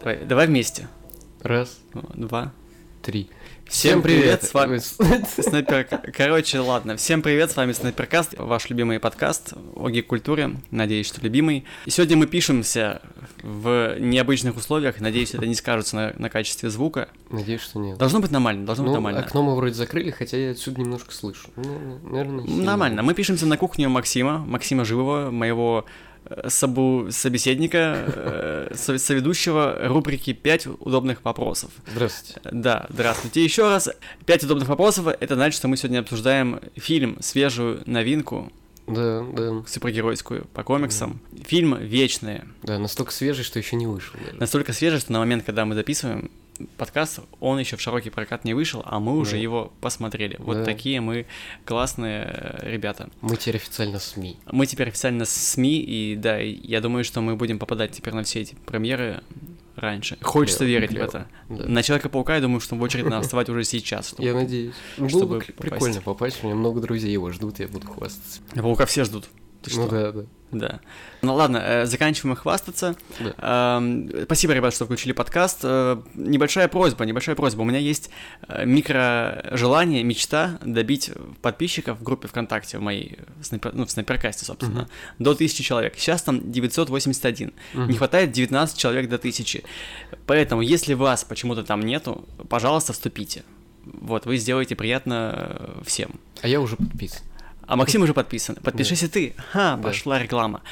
Давай, давай вместе. Раз, Два. три. Всем привет, с вами Снайпер. Короче, ладно. Всем привет, с вами Снайперкаст, ваш любимый подкаст о гик-культуре. Надеюсь, что любимый. И сегодня мы пишемся в необычных условиях. Надеюсь, это не скажется на, на качестве звука. Надеюсь, что нет. Должно быть нормально, должно быть Ну, нормально. окно мы вроде закрыли, хотя я отсюда немножко слышу. Ну, наверное. Нормально. Мы пишемся на кухню Максима, Максима Живого, моего собу- собеседника, э, со- соведущего рубрики «5 удобных вопросов». Здравствуйте. Да, здравствуйте еще раз. Пять удобных вопросов. Это значит, что мы сегодня обсуждаем фильм, свежую новинку, Да, да, супергеройскую по комиксам. Фильм «Вечные». да, настолько свежий, что еще не вышел даже. Настолько свежий, что на момент, когда мы записываем подкаст, он еще в широкий прокат не вышел, а мы уже Да. его посмотрели. Вот Да. такие мы классные э, ребята. Мы теперь официально СМИ. Мы теперь официально СМИ, и да, я думаю, что мы будем попадать теперь на все эти премьеры раньше. Хочется Клево, верить клево. в это. Да. На Человека-паука, я думаю, что в очередь надо вставать уже сейчас. чтобы- Я надеюсь. Чтобы Было бы попасть. прикольно попасть, у меня много друзей его ждут, я буду хвастаться. Паука все ждут. Ты что? Ну да, да. Да. Ну ладно, э, заканчиваем хвастаться. Да. Эм, Спасибо, ребят, что включили подкаст. Э, Небольшая просьба, небольшая просьба. У меня есть э, микро желание, мечта добить подписчиков в группе ВКонтакте в моей, снайпер- ну, в снайперкасте, собственно, Мгм. до 1000 человек. Сейчас там 981. Мгм. Не хватает 19 человек до 1000. Поэтому, если вас почему-то там нету, пожалуйста, вступите. Вот, вы сделаете приятно всем. А я уже подписан. А Максим уже подписан. Подпишись и ты. Ха, пошла реклама.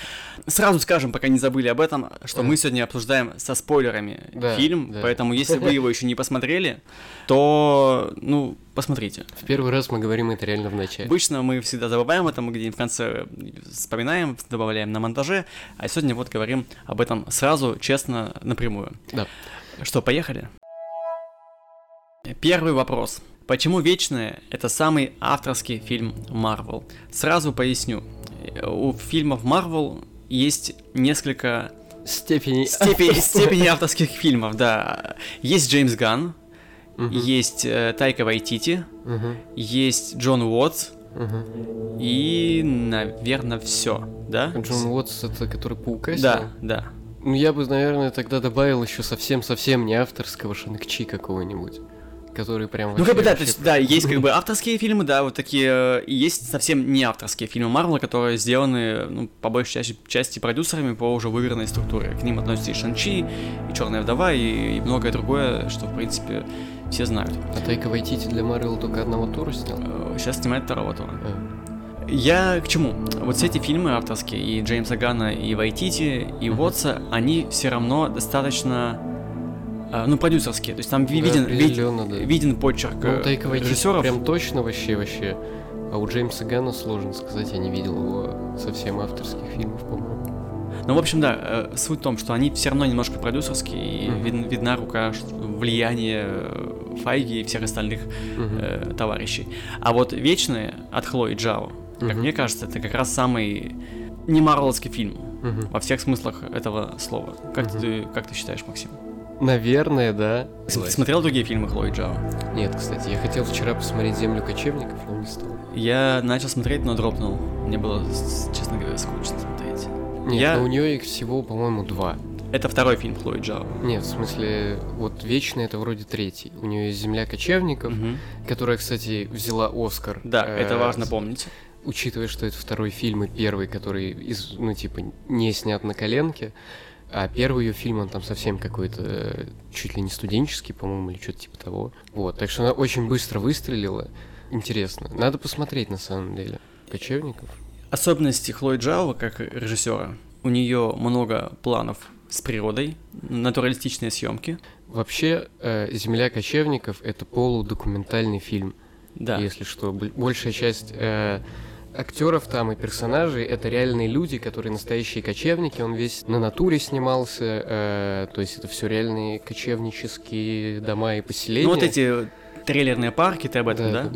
Сразу скажем, пока не забыли об этом, что мы сегодня обсуждаем со спойлерами фильм, поэтому если вы его еще не посмотрели, то, ну, посмотрите. В первый раз мы говорим это реально в начале. Обычно мы всегда забываем это, мы где-нибудь в конце вспоминаем, добавляем на монтаже, а сегодня вот говорим об этом сразу, честно, напрямую. Да. Что, поехали? Первый вопрос. Почему «Вечное» — это самый авторский фильм Марвел? Сразу поясню. У фильмов Марвел есть несколько Степени... степени, степени авторских фильмов, да. Есть Джеймс Ганн, Мгм. есть э, Тайка Вайтити, Мгм. есть Джон Уотс Мгм. и, наверное, все, да? Джон Уотс, это который паука Да, да. Ну, я бы, наверное, тогда добавил еще совсем-совсем не авторского Шанг-Чи какого-нибудь, который прям Ну, как бы, да, то есть, да, есть как бы авторские фильмы, да, вот такие, э, и есть совсем не авторские фильмы Марвела, которые сделаны, ну, по большей части, части продюсерами по уже выверенной структуре. К ним относятся и Шанчи, и Черная вдова, и, и многое другое, что, в принципе, все знают. А Тайка Вайтити для Марвел только одного тура снял? Э, Сейчас снимает второго тура. А, Я к чему? Вот все эти фильмы авторские, и Джеймса Ганна, и Вайтити, и. Уотса, они все равно достаточно, ну, продюсерские. То есть там ви- Да, виден, виден, да. виден почерк Ну, э, Тайка режиссеров. прям точно вообще, вообще. А у Джеймса Ганна сложно сказать, я не видел его совсем авторских фильмов, по-моему. Ну, в общем, да, э, суть в том, что они все равно немножко продюсерские, и Мгм. видн- видна рука, влияние э, Файги и всех остальных Мгм. э, товарищей. А вот «Вечные» от Хлои Джао, как Мгм. мне кажется, это как раз самый не марвеловский фильм Мгм. во всех смыслах этого слова. Как, Мгм. ты, как ты считаешь, Максим? Наверное, да. С- Смотрел другие фильмы Хлои Джао? Нет, кстати, я хотел вчера посмотреть «Землю кочевников», но не стал. Я начал смотреть, но дропнул. Мне было, честно говоря, скучно смотреть. Нет, Я- но у нее их всего, по-моему, два. Это второй фильм Хлои Джао. Нет, в смысле, вот «Вечный» — это вроде третий. У нее есть «Земля кочевников», Мгм. которая, кстати, взяла Оскар. Да, э, это важно помнить. Учитывая, что это второй фильм и первый, который, из, ну, типа, не снят на коленке, а первый ее фильм, он там совсем какой-то, э, чуть ли не студенческий, по-моему, или что-то типа того. Вот, так что она очень быстро выстрелила. Интересно. Надо посмотреть, на самом деле. Кочевников? Особенности Хлои Джао как режиссера. У нее много планов с природой, натуралистичные съемки. Вообще, э, «Земля кочевников» — это полудокументальный фильм. Да. Если что, большая часть э, актеров там и персонажей это реальные люди, которые настоящие кочевники. Он весь на натуре снимался, э, то есть это все реальные кочевнические дома и поселения. Ну вот эти трейлерные парки, ты об этом, да?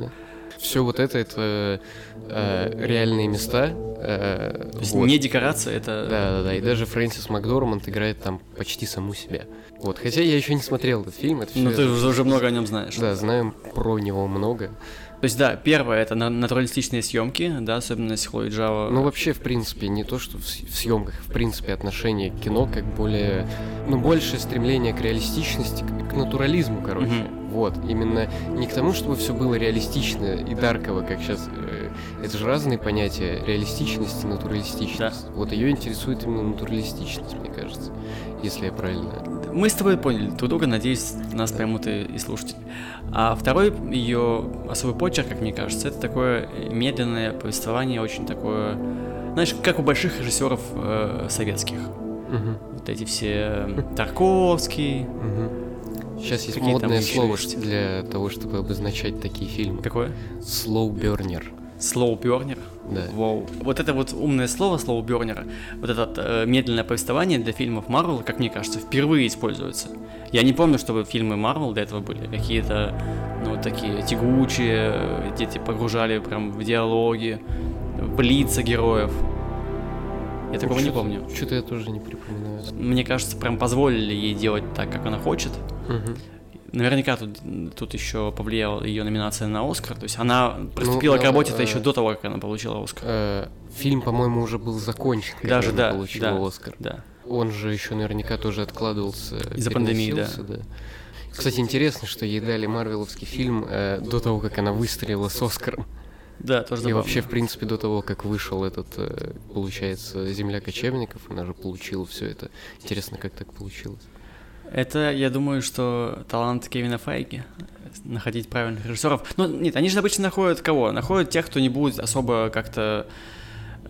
Все вот это это э, реальные места. э, То есть вот. не декорация, это... Да, да, да. И даже Фрэнсис Макдорманд играет там почти саму себя. Вот. Хотя я еще не смотрел этот фильм. Это Ну ты уже много о нем знаешь. Да, знаем про него много. То есть, да, первое это натуралистичные съемки, да, особенность Хлои Джао. Ну, вообще, в принципе, не то, что в, в съемках, в принципе, отношение к кино как более, ну, большее стремление к реалистичности, к, к натурализму, короче. Mm-hmm. Вот, именно не к тому, чтобы все было реалистично и дарково, как сейчас. Э, это же разные понятия реалистичность и натуралистичность. Да. Вот ее интересует именно натуралистичность, мне кажется, если я правильно мы с тобой поняли друг друга, надеюсь, нас поймут и, и слушатели. А второй ее особый почерк, как мне кажется, это такое медленное повествование, очень такое, знаешь, как у больших режиссеров э, советских. Угу. Вот эти все Тарковский. Угу. Сейчас есть модное слово для того, чтобы обозначать такие фильмы. Какое? Slow burner? Да. Вау. Вот это вот умное слово, слово Бернера, вот это э, медленное повествование для фильмов Марвел, как мне кажется, впервые используется. Я не помню, чтобы фильмы Марвел до этого были какие-то, ну, такие тягучие, где тебя погружали прям в диалоги, в лица героев. Я такого ну, не помню. Что-то я тоже не припоминаю. Мне кажется, прям позволили ей делать так, как она хочет. Угу. Наверняка тут, тут еще повлияла ее номинация на Оскар. То есть она приступила ну, к работе-то э, еще до того, как она получила Оскар. Э, фильм, по-моему, уже был закончен, когда Даже, она да, получила да, Оскар. Да. Он же еще наверняка тоже откладывался. Из-за пандемии, да. да. Кстати, интересно, что ей дали марвеловский фильм э, до того, как она выстрелила с Оскаром. Да, тоже забавно. И вообще, в принципе, до того, как вышел этот, э, получается, «Земля кочевников», она же получила все это. Интересно, как так получилось. Это, я думаю, что талант Кевина Файги находить правильных режиссеров. Ну, нет, они же обычно находят кого? Находят тех, кто не будет особо как-то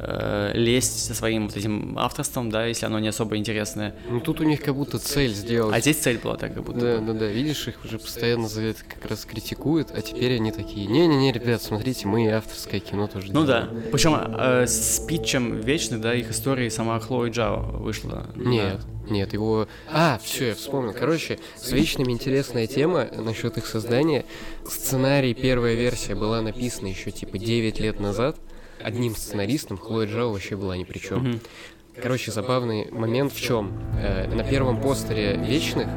э, лезть со своим вот этим авторством, да, если оно не особо интересное. Ну тут у них как будто цель сделать. А здесь цель была так, как будто. Да, да, да. Видишь, их уже постоянно за это как раз критикуют, а теперь они такие: не-не-не, ребят, смотрите, мы авторское кино тоже Ну делаем. да. Причем э, с питчем вечный, да, их истории сама Хлои Джао вышла. Нет. Да. Нет, его... А, все, я вспомнил. Короче, с вечными интересная тема насчет их создания. Сценарий, первая версия была написана еще типа 9 лет назад одним сценаристом, Хлоя Джао вообще была ни при чем. Mm-hmm. Короче, забавный момент в чем? Э, на первом постере «Вечных»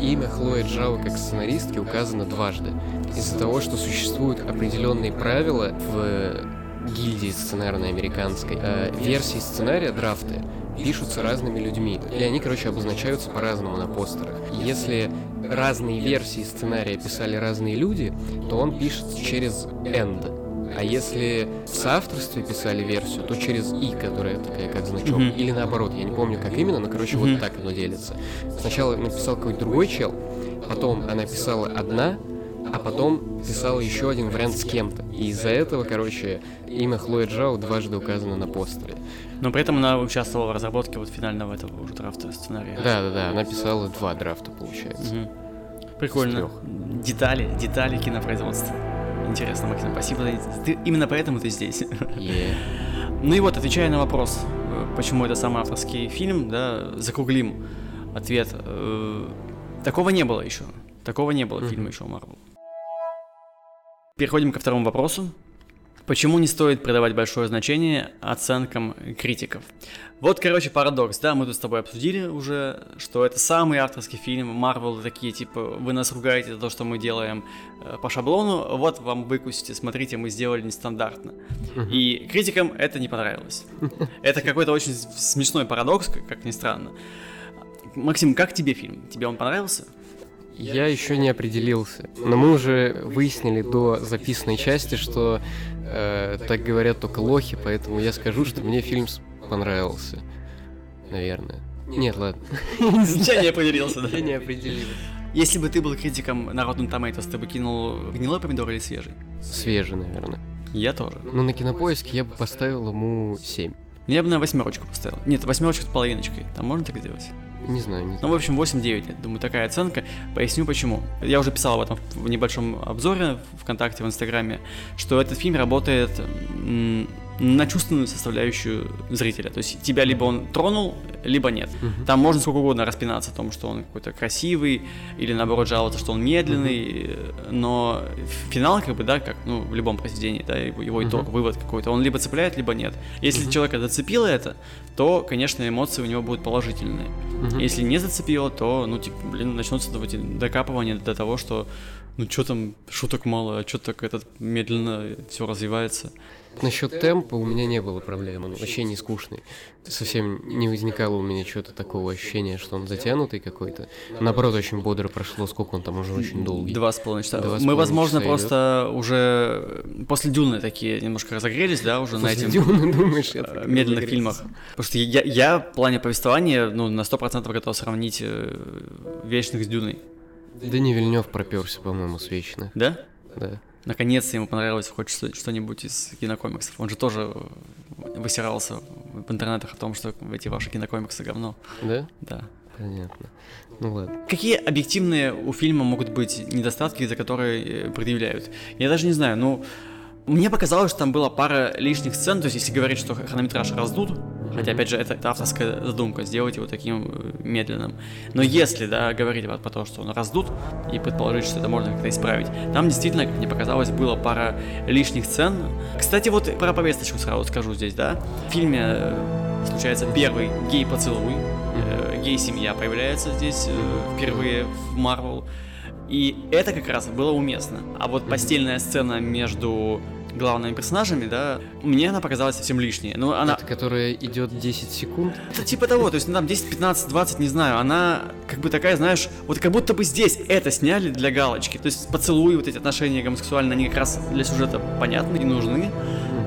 имя Хлои Джао как сценаристки указано дважды. Из-за того, что существуют определенные правила в гильдии сценарной американской. Э, версии сценария, драфты, пишутся разными людьми. И они, короче, обозначаются по-разному на постерах. Если разные версии сценария писали разные люди, то он пишется через end. А если в соавторстве писали версию, то через и, которая такая как значок. Mm-hmm. Или наоборот, я не помню, как именно, но, короче, mm-hmm. вот так оно делится. Сначала написал какой-то другой чел, потом она писала одна, а потом писала еще один вариант с кем-то. И из-за этого, короче, имя Хлоя Джао дважды указано на постере. Но при этом она участвовала в разработке вот финального этого уже драфта сценария. Да, да, да, она писала два драфта, получается. Угу. Прикольно. Детали, детали кинопроизводства. Интересно, Максим, спасибо. Ты, именно поэтому ты здесь. Yeah. Ну и вот, отвечая на вопрос, э, почему это самый авторский фильм, да, закруглим ответ. Э, такого не было еще. Такого не было mm-hmm. фильма еще Марвел. Переходим ко второму вопросу. Почему не стоит придавать большое значение оценкам критиков? Вот, короче, парадокс, да, мы тут с тобой обсудили уже, что это самый авторский фильм, Марвел такие, типа, вы нас ругаете за то, что мы делаем э, по шаблону, вот вам выкусите, смотрите, мы сделали нестандартно. И критикам это не понравилось. Это какой-то очень смешной парадокс, как ни странно. Максим, как тебе фильм? Тебе он понравился? Я еще не определился, но мы уже выяснили до записанной части, что э, так говорят только лохи, поэтому я скажу, что мне фильм понравился, наверное. Нет, ладно. Я не определился, да? Я не определился. Если бы ты был критиком на Rotten Tomatoes, ты бы кинул гнилой помидор или свежий? Свежий, наверное. Я тоже. Ну, на кинопоиске я бы поставил ему 7. Я бы на восьмерочку поставил. Нет, восьмерочку с половиночкой. Там можно так сделать? Не знаю, не знаю. Ну, в общем, 8-9, думаю, такая оценка. Поясню почему. Я уже писал об этом в небольшом обзоре ВКонтакте, в Инстаграме, что этот фильм работает на чувственную составляющую зрителя. То есть тебя либо он тронул, либо нет. Uh-huh. Там можно сколько угодно распинаться о том, что он какой-то красивый, или наоборот жаловаться, что он медленный, uh-huh. но финал, как бы, да, как ну, в любом произведении, да, его, его итог, uh-huh. вывод какой-то, он либо цепляет, либо нет. Если uh-huh. человека зацепило это, то, конечно, эмоции у него будут положительные. Uh-huh. Если не зацепило, то, ну, типа, блин, начнутся эти докапывания до того, что Ну что там, шуток мало, а что так этот медленно все развивается. Насчет темпа у меня не было проблем, он вообще не скучный. Совсем не возникало у меня чего-то такого ощущения, что он затянутый какой-то. Наоборот, очень бодро прошло, сколько он там уже очень долгий. Два с половиной часа. Два с Мы, возможно, часа просто уже после Дюны такие немножко разогрелись, да, уже на После этим Дюны, думаешь, э, это медленных фильмах. Потому что я, я в плане повествования, ну, на 100% готов сравнить э, Вечных с Дюной. Да не Вильнев проперся, по-моему, с вечных. Да? Да. Наконец-то ему понравилось хоть что- что-нибудь из кинокомиксов. Он же тоже э, высирался в интернетах о том, что эти ваши кинокомиксы говно. Да? Да. Понятно. Ну ладно. Какие объективные у фильма могут быть недостатки, за которые э, предъявляют? Я даже не знаю, ну... Мне показалось, что там была пара лишних сцен, то есть если говорить, что хронометраж раздут, хотя, опять же, это, это авторская задумка, сделать его таким э, медленным. Но если, да, говорить вот про то, что он раздут, и предположить, что это можно как-то исправить, там действительно, как мне показалось, было пара лишних сцен. Кстати, вот про повесточку сразу скажу здесь, да. В фильме э, случается первый гей-поцелуй, Э, гей-семья появляется здесь впервые в Марвел. И это как раз было уместно. А вот постельная сцена между главными персонажами, да, мне она показалась совсем лишней. Ну, она... Это которая идет 10 секунд. Это типа того, то есть ну, там 10, 15, 20, не знаю, она как бы такая, знаешь, вот как будто бы здесь это сняли для галочки. То есть поцелуи, вот эти отношения гомосексуальные, они как раз для сюжета понятны и нужны.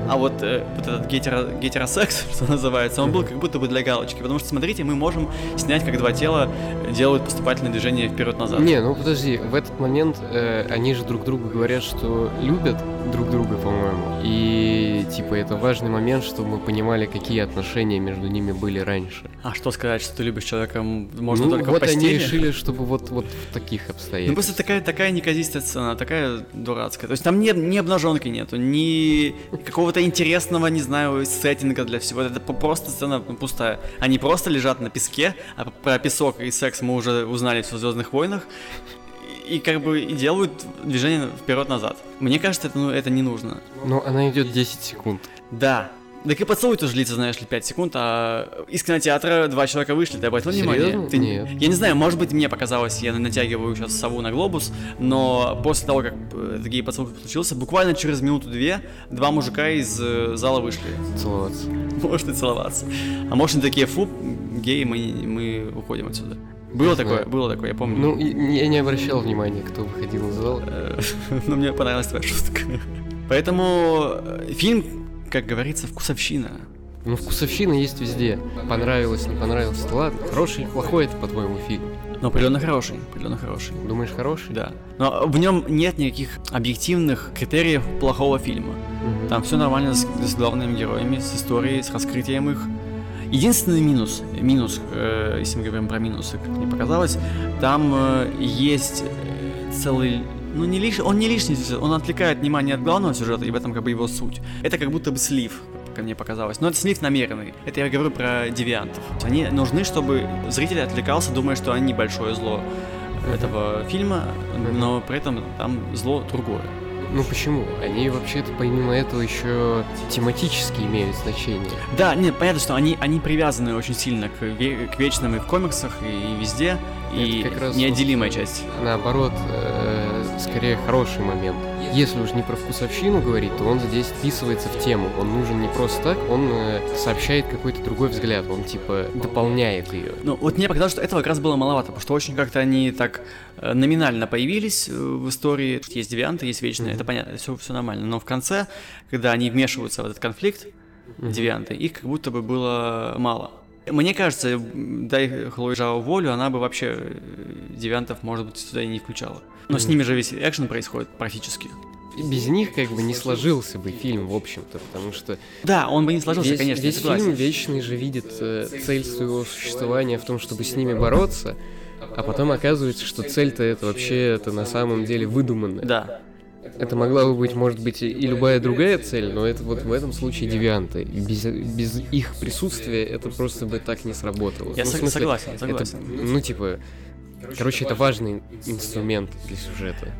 А вот, э, вот этот гетеро, гетеросекс, что называется, он был как будто бы для галочки. Потому что, смотрите, мы можем снять, как два тела делают поступательное движение вперед-назад. Не, ну подожди, в этот момент э, они же друг другу говорят, что любят друг друга, по-моему. И типа это важный момент, чтобы мы понимали, какие отношения между ними были раньше. А что сказать, что ты любишь человека можно ну, только вот в постели? они решили, чтобы вот, вот в таких Ну обстоятельствах. просто такая, такая неказистая сцена, такая дурацкая. То есть там ни, ни обнаженки нету, ни какого-то интересного, не знаю, сеттинга для всего. Это просто сцена ну, пустая. Они просто лежат на песке, а про песок и секс мы уже узнали в Звездных войнах. И как бы и делают движение вперед-назад. Мне кажется, это, ну, это не нужно. Но она идет 10 секунд. Да. Так и поцелуй тоже длится, знаешь ли, 5 секунд, а из кинотеатра два человека вышли, ты обратил внимание? Ты- Нет. Я не знаю, может быть, мне показалось, я натягиваю сейчас сову на глобус, но после того, как э, этот гей-поцелуй случился, буквально через минуту-две два мужика из э, зала вышли. Целоваться. Может и целоваться. А может, они такие, фу, геи, мы, мы уходим отсюда. Было Не такое, знаю. было такое, я помню. Ну, я не обращал внимания, кто выходил из зала. Э, Но мне понравилась твоя шутка. Поэтому э, фильм, как говорится, вкусовщина. Ну, вкусовщина есть везде. Понравилось, не понравилось, ладно. Хороший или плохой это, по-твоему, фильм? Но определенно хороший, определенно хороший. Думаешь, хороший? Да. Но в нем нет никаких объективных критериев плохого фильма. Мгм. Там все нормально с, с главными героями, с историей, с раскрытием их. Единственный минус, минус, э, если мы говорим про минусы, как мне показалось, там э, есть э, целый, ну не лишний, он не лишний, здесь, он отвлекает внимание от главного сюжета, и в этом как бы его суть. Это как будто бы слив, как мне показалось. Но это слив намеренный. Это я говорю про девиантов. Они нужны, чтобы зритель отвлекался, думая, что они большое зло этого фильма, но при этом там зло другое. Ну почему? Они вообще-то помимо этого еще тематически имеют значение. Да, нет, понятно, что они, они привязаны очень сильно к, ве- к вечным и в комиксах, и, и везде, и Это раз неотделимая часть. Наоборот, э, скорее хороший момент. Если уж не про вкусовщину говорить, то он здесь вписывается в тему. Он нужен не просто так, он э, сообщает какой-то другой взгляд, он типа дополняет ее. Ну, вот мне показалось, что этого как раз было маловато, потому что очень как-то они так э, номинально появились э, в истории. Есть девианты, есть вечные, это понятно, все, все нормально. Но в конце, когда они вмешиваются в этот конфликт, девианты, их как будто бы было мало. Мне кажется, дай Хлое Жао волю, она бы вообще э, девиантов, может быть, сюда и не включала. Но с ними же весь экшен происходит практически. И без них как бы не сложился бы фильм, в общем-то, потому что Да, он бы не сложился, весь, конечно, весь фильм Вечный же видит э, цель своего существования в том, чтобы с ними бороться, а потом оказывается, что цель-то это вообще это на самом деле выдуманная. Да. Это могла бы быть, может быть, и любая другая цель, но это вот в этом случае девианты. Без, без их присутствия это просто бы так не сработало. Я Ну, смысле, согласен, это, согласен. ну, типа, короче, это важный инструмент для сюжета.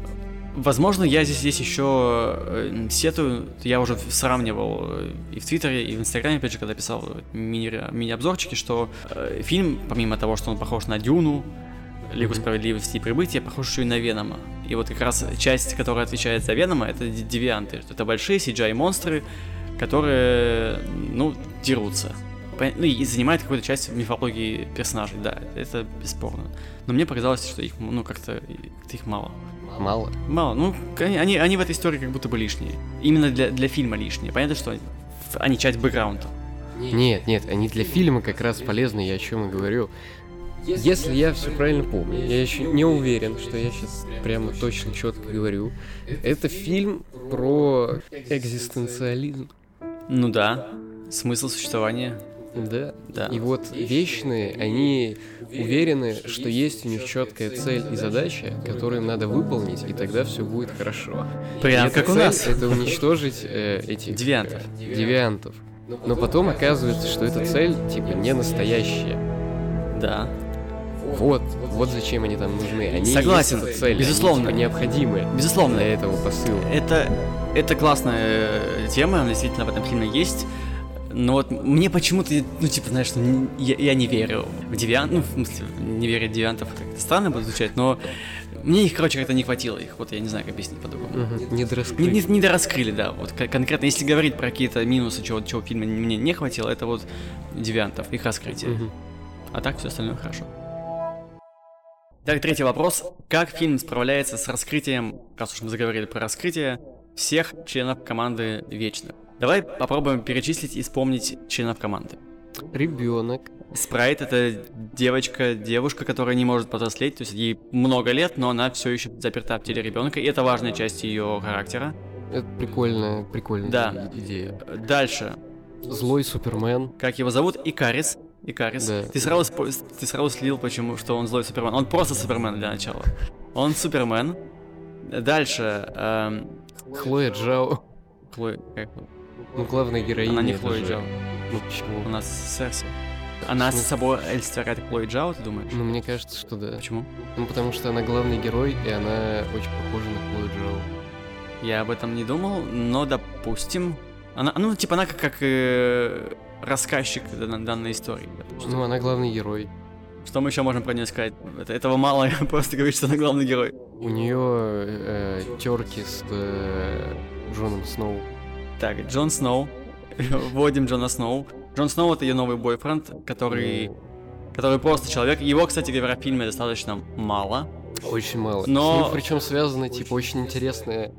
Возможно, я здесь есть еще э, сетую, я уже сравнивал э, и в Твиттере, и в Инстаграме, опять же, когда писал э, мини- мини-обзорчики, что э, фильм, помимо того, что он похож на Дюну, Лигу справедливости и прибытия, похож еще и на Венома. И вот как раз часть, которая отвечает за Венома, это девианты. Это большие CGI-монстры, которые, ну, дерутся. Ну и занимают какую-то часть мифологии персонажей, да, это бесспорно. Но мне показалось, что их, ну, как-то как их мало. Мало? Мало. Ну, они, они в этой истории как будто бы лишние. Именно для, для фильма лишние. Понятно, что они, они часть бэкграунда. Нет, нет, они для фильма как раз полезны, я о чем и говорю. Если я все правильно помню, я еще не уверен, что я сейчас прямо точно четко говорю. Это фильм про экзистенциализм. Ну да, смысл существования. Да. да. И вот вечные, они уверены, что есть у них четкая цель и задача, которую им надо выполнить, и тогда все будет хорошо. Прям как у нас. Это уничтожить э, этих девиантов. Э, девиантов. Но потом оказывается, что эта цель типа не настоящая. Да. Вот, вот зачем они там нужны. Они Согласен, есть цель, безусловно, они, типа, необходимы. Безусловно, для этого посыла. Это это классная э, тема, она действительно в этом фильме есть. Но вот мне почему-то, ну, типа, знаешь, ну, я, я не верю в девиант, ну, в смысле, не верю в девиантов, как странно будет звучать, но мне их, короче, как-то не хватило их, вот я не знаю, как объяснить по-другому. Угу, не дораскрыли. Не, не, не дораскрыли, да, вот конкретно, если говорить про какие-то минусы, чего, чего фильма мне не хватило, это вот девиантов, их раскрытие. Угу. А так все остальное хорошо. Так, третий вопрос. Как фильм справляется с раскрытием, раз уж мы заговорили про раскрытие, всех членов команды Вечных? Давай попробуем перечислить и вспомнить членов команды. Ребенок. Спрайт это девочка, девушка, которая не может повзрослеть, то есть ей много лет, но она все еще заперта в теле ребенка, и это важная часть ее характера. Это прикольная, прикольная да. идея. Дальше. Злой Супермен. Как его зовут? Икарис. Икарис. Да. Ты сразу, ты сразу слил, почему, что он злой Супермен. Он просто Супермен для начала. Он Супермен. Дальше. Эм... Хлоя Джао. Хлоя, ну, главная героиня. Она не Хлоя же... Джао. Ну, почему? У нас Серси. Она с собой олицетворяет Хлои Джао, ты думаешь? Ну, мне кажется, что да. Почему? Ну, потому что она главный герой, и она очень похожа на Хлою Джао. Я об этом не думал, но допустим. Она, ну, типа, она как, как э, рассказчик данной истории. Допустим. Ну, она главный герой. Что мы еще можем про нее сказать? Это, этого мало, просто говорить, что она главный герой. У нее э, терки с э, Джоном Сноу. Так, Джон Сноу. Вводим Джона Сноу. Джон Сноу это ее новый бойфренд, который, который просто человек. Его, кстати говоря, в фильме достаточно мало. Очень мало. Но... причем связаны, типа, очень интересная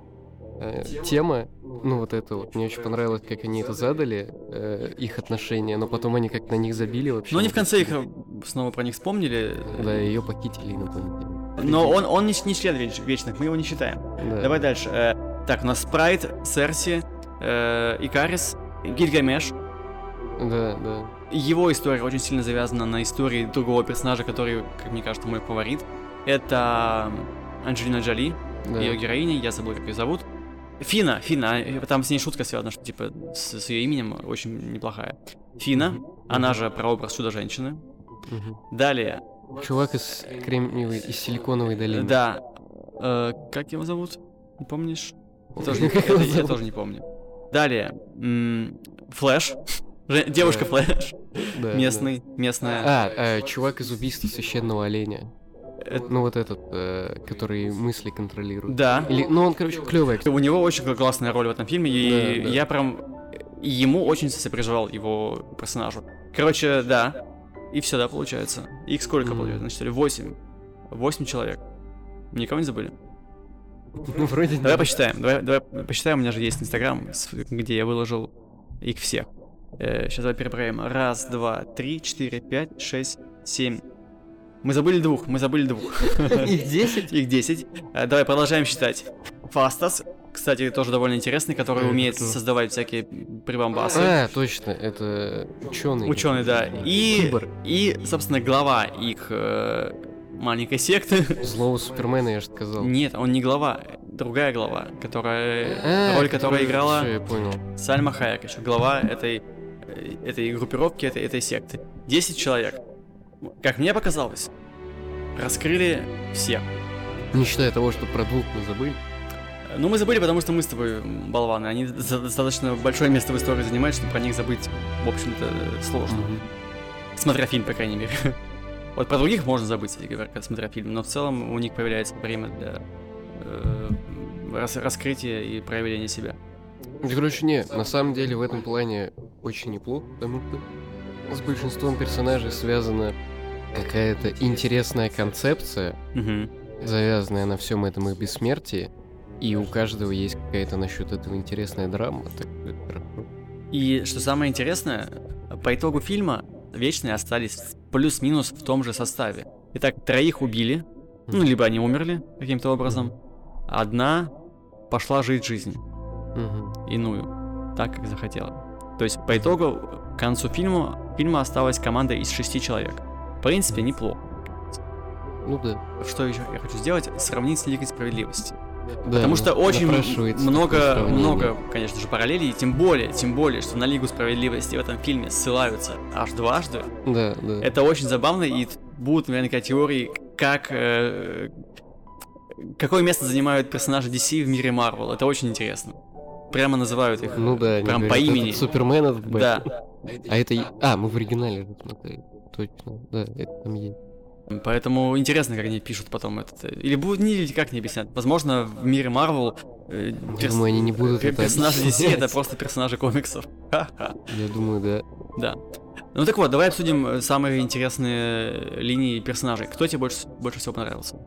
э, тема. Ну, вот это вот. Мне очень понравилось, как они это задали, э, их отношения, но потом они как на них забили вообще. Ну, они в конце их снова про них вспомнили. Да, ее похитили инопланетяне. Но он, он не, не член веч, вечных, мы его не считаем. Да. Давай дальше. Э, так, у нас Спрайт, Серси, э, Икарис, Гильгамеш. Да, да. Его история очень сильно завязана на истории другого персонажа, который, как мне кажется, мой фаворит. Это Анджелина Джоли, да. ее героиня, я забыл, как ее зовут. Фина, Фина, там с ней шутка связана, что типа с, с ее именем очень неплохая. Фина, mm-hmm. она же прообраз чудо-женщины. Mm-hmm. Далее. Чувак из кремниевой, из силиконовой долины. Да. Э, как его зовут? Не помнишь? Я тоже, не, я тоже не помню. Далее. Флэш. Девушка Флэш. Местный, местная. А, э, чувак из убийства священного оленя. Это... Ну вот этот, э, который мысли контролирует. Да. Или, ну он, короче, клевый. У него очень классная роль в этом фильме, и да, да. я прям ему очень сопереживал его персонажу. Короче, да. И все, да, получается. Их сколько mm. получается? Значит, восемь. Восемь человек. Никого не забыли? Ну, вроде Давай нет. посчитаем. Давай, давай посчитаем. У меня же есть Инстаграм, где я выложил их всех. Э, сейчас давай перепроверим. Раз, два, три, четыре, пять, шесть, семь. Мы забыли двух, мы забыли двух. Их десять? Их десять. Э, давай продолжаем считать. Фастас, кстати, тоже довольно интересный, который это умеет кто? создавать всякие прибамбасы. А, точно, это ученый. Ученый, да. И, и, собственно, глава их э, маленькой секты. Злого Супермена, я же сказал. Нет, он не глава, другая глава, которая а, роль которой играла все, я понял. Сальма Хайек, еще глава этой этой группировки, этой, этой секты. 10 человек. Как мне показалось, раскрыли все. Не считая того, что про двух мы забыли. Ну, мы забыли, потому что мы с тобой болваны. Они достаточно большое место в истории занимают, чтобы про них забыть, в общем-то, сложно. Mm-hmm. Смотря фильм, по крайней мере. Вот про других можно забыть, если говоря, смотря фильм, но в целом у них появляется время для э, рас- раскрытие и проявление себя. Короче, не, на самом деле в этом плане очень неплохо, потому что с большинством персонажей связана какая-то интересная концепция, Мгм. завязанная на всем этом их бессмертии, и у каждого есть какая-то насчет этого интересная драма. И что самое интересное, по итогу фильма Вечные остались плюс-минус в том же составе. Итак, троих убили, ну, либо они умерли каким-то образом. Одна пошла жить жизнь иную, так, как захотела. То есть, по итогу, к концу фильма, фильма осталась команда из шести человек. В принципе, неплохо. Ну да. Что еще я хочу сделать? Сравнить с Лигой Справедливости. Да, Потому что очень много, много, конечно же, параллелей, и тем более, тем более, что на Лигу Справедливости в этом фильме ссылаются аж дважды. Да, да. Это очень забавно, и будут наверняка теории, как... э, какое место занимают персонажи DC в мире Марвел. Это очень интересно. Прямо называют их. Ну да, прям по говорят, имени. этот Супермен, этот Да. Бэтмен. А это... А, мы в оригинале же смотрели. Точно, да, это там есть. Поэтому интересно, как они пишут потом этот... э, Или будут, не, или как не объяснят. Возможно, в мире Марвел э, Я думаю, они не будут пер- это персонажи DC это объяснять. просто персонажи комиксов. Я думаю, да. Да. Ну так вот, давай обсудим э, самые интересные линии персонажей. Кто тебе больше, больше всего понравился?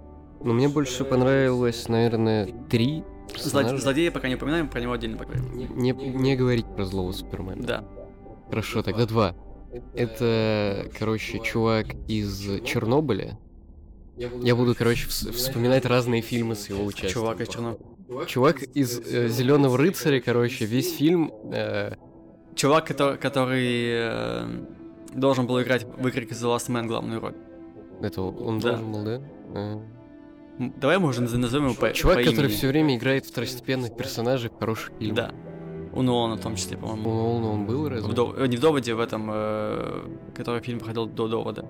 Но мне больше понравилось, наверное, три Зло- персонажа. Злодея пока не упоминаем, про него отдельно поговорим. Не, не говорить про злого Супермена. Да. Хорошо, тогда два. Это, короче, чувак из Чернобыля. Я буду, короче, вс- вспоминать разные фильмы с его участием. Чувак из Черно... Чувак из Зеленого рыцаря, короче, весь фильм. э, Чувак, который, который э, должен был играть в игре The Last Man главную роль. это он Да. должен был, да? А. Давай наз- назовем его по, Чувак, по который имени. все время играет второстепенных персонажей в хороших фильмах. Да. У Нолана в том числе, У по-моему. Нолана он был разве? В Дов- э, Не в Доводе, в этом, э, который фильм проходил до Довода.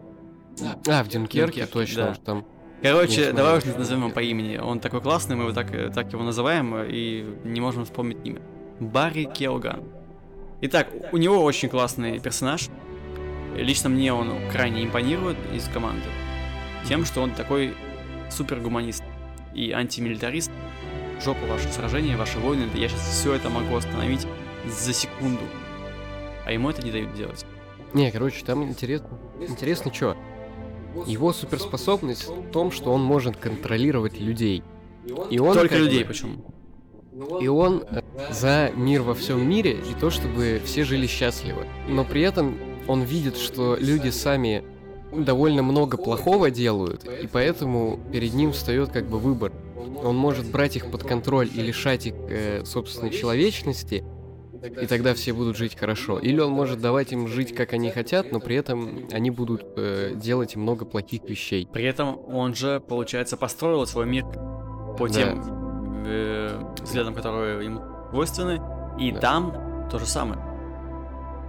А, в Дюнкерке, Дюнкерке, точно, да. уж там. Короче, давай уже назовем его по имени. Он такой классный, мы его так, э, так его называем э, и не можем вспомнить имя. Барри Келган. Итак, у него очень классный персонаж. Лично мне он крайне импонирует из команды. Тем, что он такой супергуманист и антимилитарист. Жопа ваши сражения, ваши войны, да я сейчас все это могу остановить за секунду. А ему это не дают делать. Не, короче, там интересно. Интересно, что? Его суперспособность в том, что он может контролировать людей. И он Только людей почему? И он э, за мир во всем мире и то, чтобы все жили счастливо. Но при этом он видит, что люди сами довольно много плохого делают, и поэтому перед ним встает как бы выбор. Он может брать их под контроль и лишать их э, собственной человечности, и тогда все будут жить хорошо. Или он может давать им жить, как они хотят, но при этом они будут э, делать много плохих вещей. При этом он же, получается, построил свой мир по Да. тем э, взглядам, которые ему свойственны. И Да. там то же самое.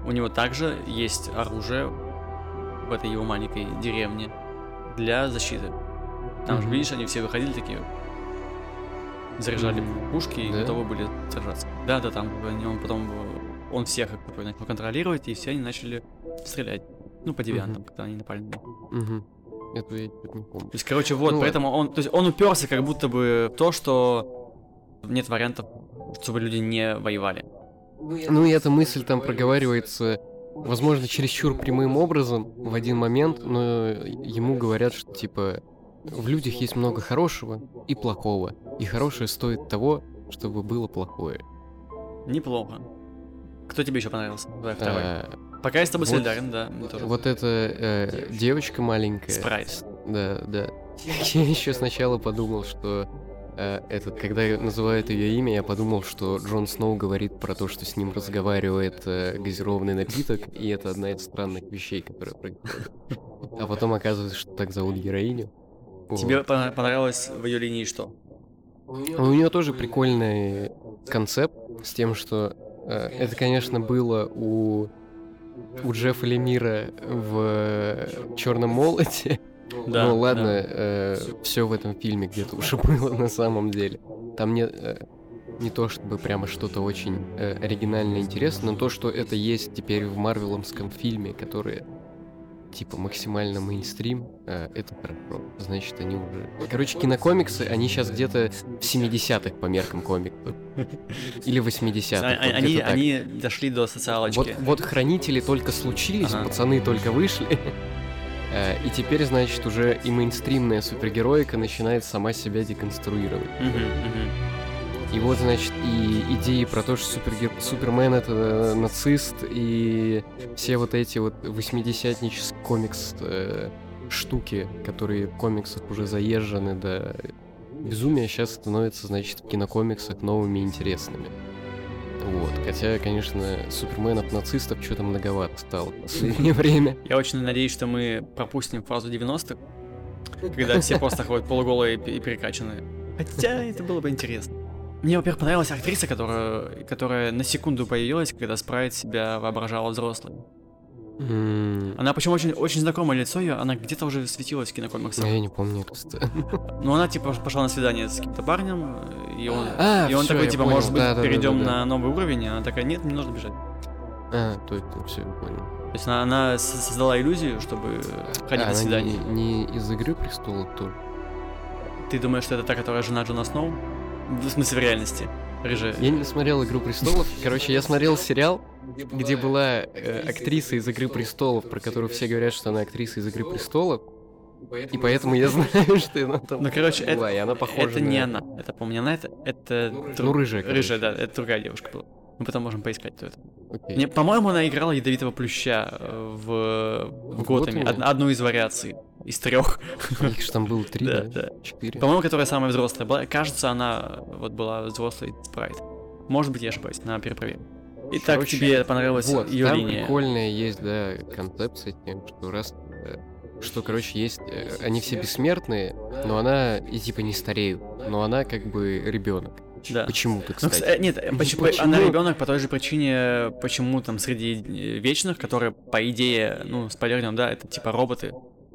У него также есть оружие в этой его маленькой деревне для защиты. Там же, Мгм. видишь, они все выходили такие, заряжали М, пушки и да? готовы были сражаться. Да, да, там он потом э, он всех как бы начал контролировать, и все они начали стрелять. Ну, по девиантам, когда они напали. Мгм. Это я не помню. То есть, короче, вот, Ну, поэтому он, то есть он уперся как будто бы в то, что нет вариантов, чтобы люди не воевали. Ну и эта мысль там проговаривается, возможно, чересчур прямым образом в один момент, но ему говорят, что типа в людях есть много хорошего и плохого, и хорошее стоит того, чтобы было плохое. Неплохо. Кто тебе еще понравился? Давай второй. А, Пока я с тобой вот- солидарен, да. тоже. вот эта э, девочка маленькая. Спрайт. Да, да. Я еще сначала подумал, что э, этот, когда называют ее имя, я подумал, что Джон Сноу говорит про то, что с ним разговаривает э, газированный напиток, и это одна из странных вещей, которая происходит. А потом оказывается, что так зовут героиню. Вот. Тебе пона- понравилось в ее линии что? У нее тоже прикольный концепт с тем, что э, это, конечно, было у у Джеффа Лемира в Черном молоте. Да, ну ладно, да. все в этом фильме где-то уже было на самом деле. Там не, э, не то чтобы прямо что-то очень э, оригинальное интересное, но то, что это есть теперь в марвеловском фильме, который типа максимально мейнстрим, э, это хорошо. Значит, они уже... Короче, кинокомиксы, они сейчас где-то в 70-х по меркам комиксов. Или 80-х. А- вот Они, где-то так. они дошли до социалочки. Вот, вот хранители только случились, Ага. пацаны только вышли. Э, И теперь, значит, уже и мейнстримная супергероика начинает сама себя деконструировать. Мгм, мгм. И вот, значит, и идеи про то, что супергер... Супермен это э, нацист, и все вот эти вот 80-нические комикс э, штуки, которые в комиксах уже заезжены до безумия, сейчас становятся, значит, в кинокомиксах новыми и интересными. Вот. Хотя, конечно, суперменов нацистов что-то многовато стало в последнее время. Я очень надеюсь, что мы пропустим фазу 90-х, когда все просто ходят полуголые и перекачанные. Хотя это было бы интересно. Мне, во-первых, понравилась актриса, которая, которая на секунду появилась, когда Спрайт себя воображала взрослой. Она почему очень, очень знакомое лицо ее, она где-то уже светилась в кинокомиксах. Я не помню просто. Но она типа пошла на свидание с каким-то парнем, и он, А, и он всё, такой типа, понял, может быть, да-да-да-да-да. перейдем на новый уровень, и она такая, нет, не нужно бежать. А, точно, все, понял. То есть она, она создала иллюзию, чтобы ходить А, на свидание. Не, не из Игры Престолов тоже. Ты думаешь, что это та, которая жена Джона Сноу? В смысле, в реальности. Рыжая. Я не смотрел Игру Престолов. Короче, я смотрел сериал, где была э, актриса из Игры Престолов, про которую все говорят, что она актриса из Игры Престолов. И поэтому я знаю, что она там Ну, короче, это, была, и она похожа это на- не она. Это, по-моему, не она, это... это Ну, рыжая, короче. Рыжая, да, это другая девушка была. Мы потом можем поискать, кто это. Окей. Мне, по-моему, она играла ядовитого плюща в, в В Готэме. Од- одну из вариаций. Из трех. Их же там было три, Да, да? да. Четыре. По-моему, которая самая взрослая была. Кажется, она вот была взрослой спрайт. Может быть, я ошибаюсь, надо перепроверить. Итак, Короче, тебе понравилась Вот, ее там линия. прикольная есть, да, концепция тем, что раз... э, Что, короче, есть... э, Они все бессмертные, но она и типа не стареют. Но она как бы ребенок. Да. Почему-то, Ну, кстати. кс- э, нет, почему, Почему? она ребенок по той же причине, почему там среди вечных, которые, по идее, ну, спойлернем, да, это типа роботы.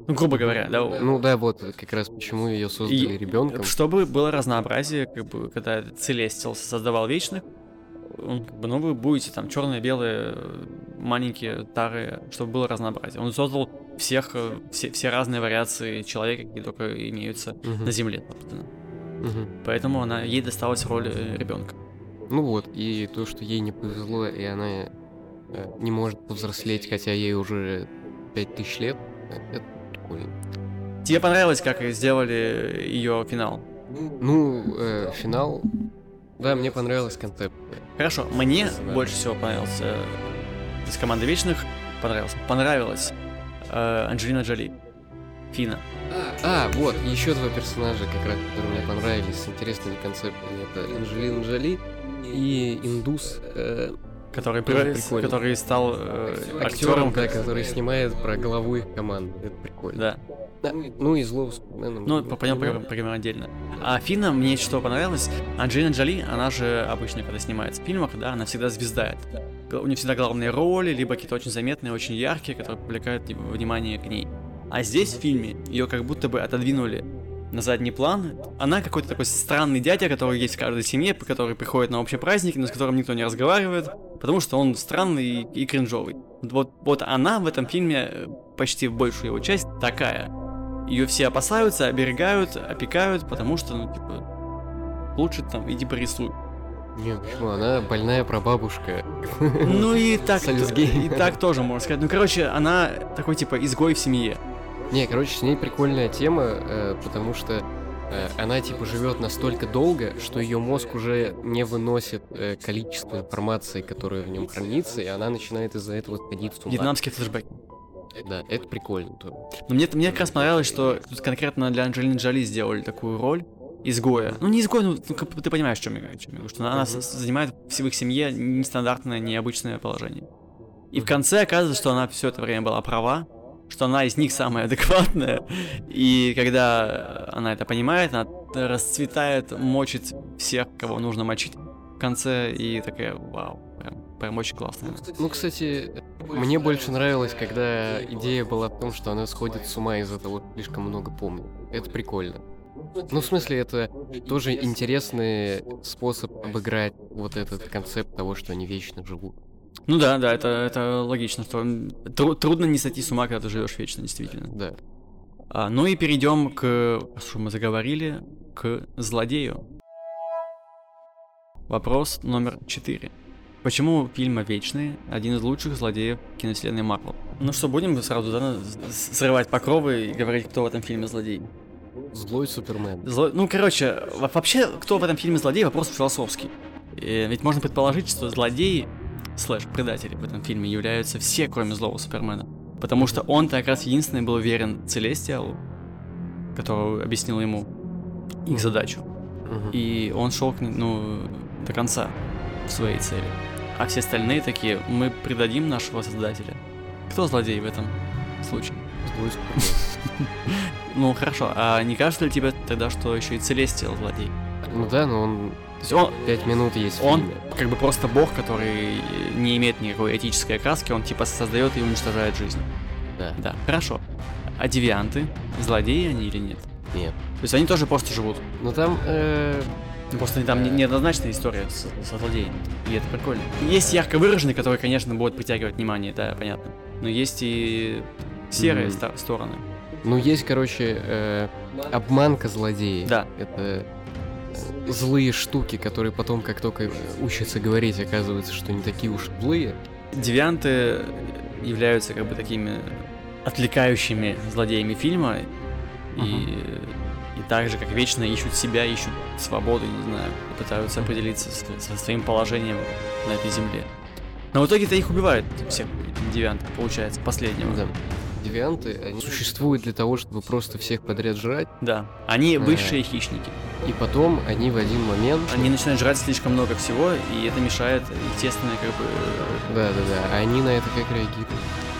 Ну, грубо говоря, да. Ну да, вот как раз почему ее создали И ребенком. Чтобы было разнообразие, как бы, когда Целестил создавал вечных, он, как бы, ну, вы будете там черные, белые, э, маленькие, старые, чтобы было разнообразие. Он создал всех, э, все, все разные вариации человека, какие только имеются Мгм, на Земле, собственно. мгм. Поэтому она, ей досталась роль ребенка. Ну вот, и то, что ей не повезло, и она э, не может повзрослеть, хотя ей уже 5000 лет, э, это прикольно. Тебе понравилось, как сделали ее финал? Ну, э, финал... Да, мне понравилась концепция. Хорошо, мне Да. больше всего понравился э, из команды Вечных понравился. Понравилась э, Анджелина Джоли. Фина. А, вот, еще два персонажа, как раз, которые мне понравились с интересными концептами. Это Анджелина Джоли и индус, э, Который, Тоже который стал э, актером, актером. да, который снимает про их команды. Это прикольно. Да. Да, Ну и зло. Ну, по- пойдем поговорим, поговорим отдельно. А Фина, мне что понравилось, Анджелина Джоли, она же обычно, когда снимается в фильмах, да, она всегда звезда. Это- У нее всегда главные роли, либо какие-то очень заметные, очень яркие, которые привлекают внимание к ней. А здесь в фильме ее как будто бы отодвинули на задний план. Она какой-то такой странный дядя, который есть в каждой семье, который приходит на общие праздники, но с которым никто не разговаривает, потому что он странный и, и кринжовый. Вот, вот она в этом фильме э, почти большую его часть такая. Ее все опасаются, оберегают, опекают, потому что, ну, типа, лучше там иди порисуй. Не, почему? Она больная прабабушка. Ну и так, и так тоже можно сказать. Ну, короче, она такой, типа, изгой в семье. Не, короче, с ней прикольная тема, э, потому что э, она типа живет настолько долго, что ее мозг уже не выносит э, количество информации, которая в нем хранится, и она начинает из-за этого сходить с ума. Вьетнамский флешбэк. Да, это прикольно. Но мне, мне как раз понравилось, что тут конкретно для Анджелины Джоли сделали такую роль изгоя. Ну, не изгоя, ну, ну, ты понимаешь, о чем я, о чем я говорю, что она с- занимает в их семье нестандартное, необычное положение. И в конце оказывается, что она все это время была права, что она из них самая адекватная, и когда она это понимает, она расцветает, мочит всех, кого нужно мочить в конце, и такая, вау, прям, прям очень классная. Ну, кстати, мне больше нравилось, когда идея была в том, что она сходит с ума из-за того, что слишком много помнит. Это прикольно. Ну, в смысле, это тоже интересный способ обыграть вот этот концепт того, что они вечно живут. Ну да, да, это, это логично, что тру- трудно не сойти с ума, когда ты живешь вечно, действительно. Да. А, ну и перейдем к, что мы заговорили, к злодею. Вопрос номер четыре. Почему фильм «Вечные» один из лучших злодеев киновселенной Марвел? Ну что, будем сразу да, срывать покровы и говорить, кто в этом фильме злодей? Злой Супермен. Зло- Ну, короче, во- вообще, кто в этом фильме злодей, вопрос философский. Э, Ведь можно предположить, что злодеи, слэш, предатели в этом фильме являются все, кроме злого Супермена. Потому что он-то как раз единственный был верен Целестиалу, который объяснил ему их задачу. И он шел ну, до конца в своей цели. А все остальные такие, мы предадим нашего создателя. Кто злодей в этом случае? Злой. Ну хорошо, а не кажется ли тебе тогда, что еще и Целестиал злодей? Ну да, но он есть он, пять минут есть он фильме. как бы просто бог, который не имеет никакой этической окраски, он типа создает и уничтожает жизнь. Да. Да, хорошо. А девианты, злодеи они или нет? Нет. То есть они тоже просто живут. Ну там... э, Просто там не- неоднозначная история с- со злодеями. И это прикольно. Есть ярко выраженные, которые, конечно, будут притягивать внимание, да, понятно. Но есть и серые ста- стороны. Ну, есть, короче, э, обманка злодеев. Да. Это э, злые штуки, которые потом, как только учатся говорить, оказывается, что не такие уж злые. Девианты являются как бы такими отвлекающими злодеями фильма. И, и так же, как вечно ищут себя, ищут свободы, не знаю, пытаются определиться с- со своим положением на этой земле. Но в итоге-то их убивают всех девиантов, получается, последнего. Да. Девианты, они существуют для того, чтобы просто всех подряд жрать, Да. Они Э. высшие хищники. и потом они в один момент... Они начинают жрать слишком много всего, и это мешает естественной как бы... э, Да-да-да, а они на это как реагируют?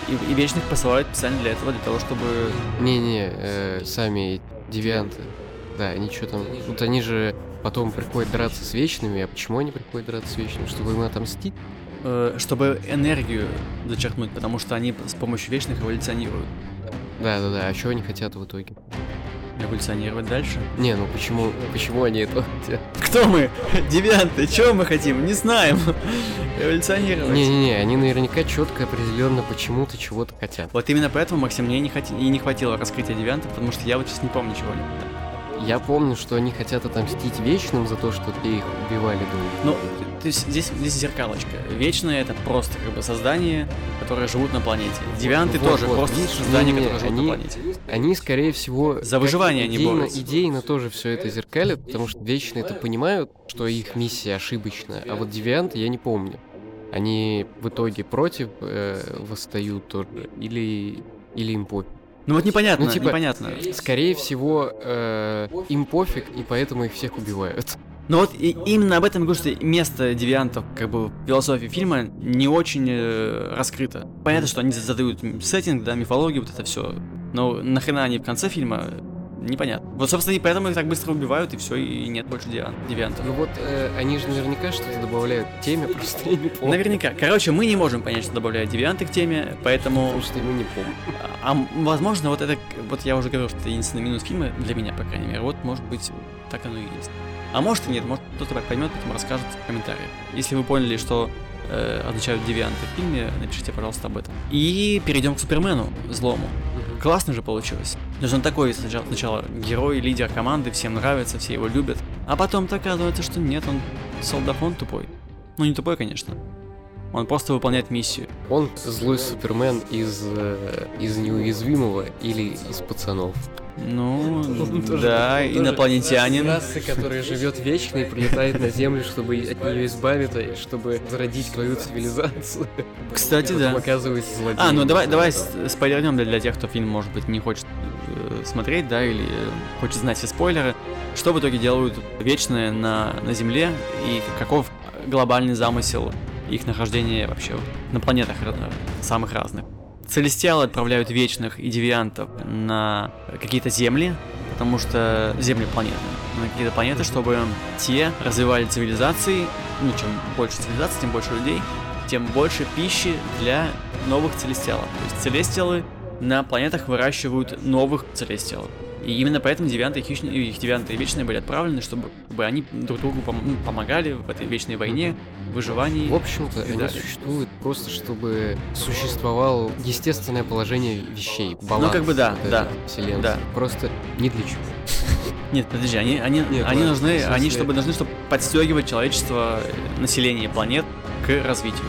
И, и вечных посылают специально для этого, для того, чтобы... Не-не, э, сами девианты. Да, они что там... Вот они же потом приходят драться с вечными, а почему они приходят драться с вечными? Чтобы им отомстить? Э, чтобы энергию зачерпнуть, потому что они с помощью вечных эволюционируют. Да-да-да, а что они хотят в итоге? Эволюционировать дальше. Не, ну почему, почему они это хотят? Кто мы? Девианты, чего мы хотим? Не знаем. Эволюционировать. Не-не-не, они наверняка четко, определенно почему-то чего-то хотят. Вот именно поэтому, Максим, мне не хоти- и не хватило раскрытия девиантов, потому что я вот сейчас не помню чего они хотят. Я помню, что они хотят отомстить вечным за то, что те их убивали до Ну, то есть здесь, здесь зеркалочка. Вечное это просто как бы создания, которые живут на планете. Девианты Вот, тоже вот, просто видишь, создания, которые живут они- на планете. Они, скорее всего, За выживание они идейно, борются. идейно тоже все это зеркалят, потому что вечные это понимают, что их миссия ошибочная, а вот девианты я не помню. Они в итоге против э, восстают тоже, или, или им пофиг. Ну вот непонятно, Ну, типа, непонятно. Скорее всего, э, им пофиг, и поэтому их всех убивают. Но вот и, именно об этом говорю, что место девиантов как бы в философии фильма не очень э, раскрыто. Понятно, что они задают сеттинг, да, мифологию, вот это все. Но нахрена они в конце фильма, непонятно. Вот, собственно, и поэтому их так быстро убивают, и все, и нет больше девиан- девиантов. Ну вот, э, они же наверняка что-то добавляют к теме, просто я не помню. Наверняка. Короче, мы не можем понять, что добавляют девианты к теме, поэтому... Потому что мы не помним. А возможно, вот это, вот я уже говорил, что это единственный минус фильма, для меня, по крайней мере. Вот, может быть, так оно и есть. А может и нет, может кто-то поймет, потом расскажет в комментариях. Если вы поняли, что э, означают девианты в фильме, напишите, пожалуйста, об этом. И перейдем к Супермену, злому. Классно же получилось. Есть он такой сначала герой, лидер команды, всем нравится, все его любят. А потом-то оказывается, что нет, он солдафон тупой. Ну не тупой, конечно. Он просто выполняет миссию. Он злой Супермен из, э, из неуязвимого или из пацанов. Ну, тоже- да, он инопланетянин. Расы, которая живет вечно и прилетает на Землю, чтобы от нее избавиться, и чтобы зародить свою цивилизацию. Кстати, да. оказывается злодеем. А, ну давай, давай с- спойлернем для, для тех, кто фильм, может быть, не хочет э, смотреть, да, или э, хочет знать все спойлеры. Что в итоге делают вечные на, на Земле и каков глобальный замысел их нахождения вообще на планетах самых разных. Целестиалы отправляют вечных и девиантов на какие-то земли, потому что земли планеты, на какие-то планеты, чтобы те развивали цивилизации, ну, чем больше цивилизаций, тем больше людей, тем больше пищи для новых целестиалов. То есть целестиалы на планетах выращивают новых целестиалов. И именно поэтому девианты и хищные, их девианты и вечные были отправлены, чтобы, они друг другу пом- ну, помогали в этой вечной войне, выживании. В общем-то, они далее. существуют просто, чтобы существовало естественное положение вещей, баланс Ну, как бы да, вот да, вселенной. да. Просто не для чего. Нет, подожди, они, они, Нет, они ладно, нужны, смысле- они чтобы нужны, чтобы подстегивать человечество, население планет к развитию.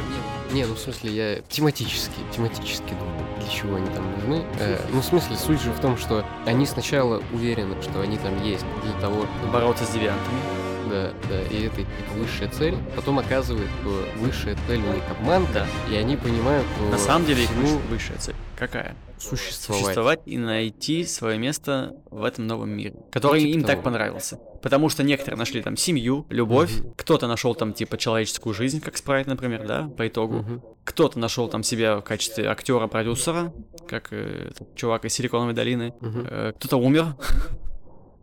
Не, ну в смысле, я тематически, тематически думаю, для чего они там нужны. Э, ну, в смысле, суть же в том, что они сначала уверены, что они там есть для того, Бороться с девиантами. Да, да, и это типа высшая цель. Потом оказывает, что высшая цель у них обманка, Да. и они понимают, что На самом деле их всему высшая цель. Какая? существовать. Существовать и найти свое место в этом новом мире, который типа им так того. понравился. Потому что некоторые нашли там семью, любовь, Мгм. кто-то нашел там типа человеческую жизнь, как Спрайт, например, да, по итогу. Мгм. Кто-то нашел там себя в качестве актера-продюсера, как э, чувак из Силиконовой долины. Мгм. Э, кто-то умер,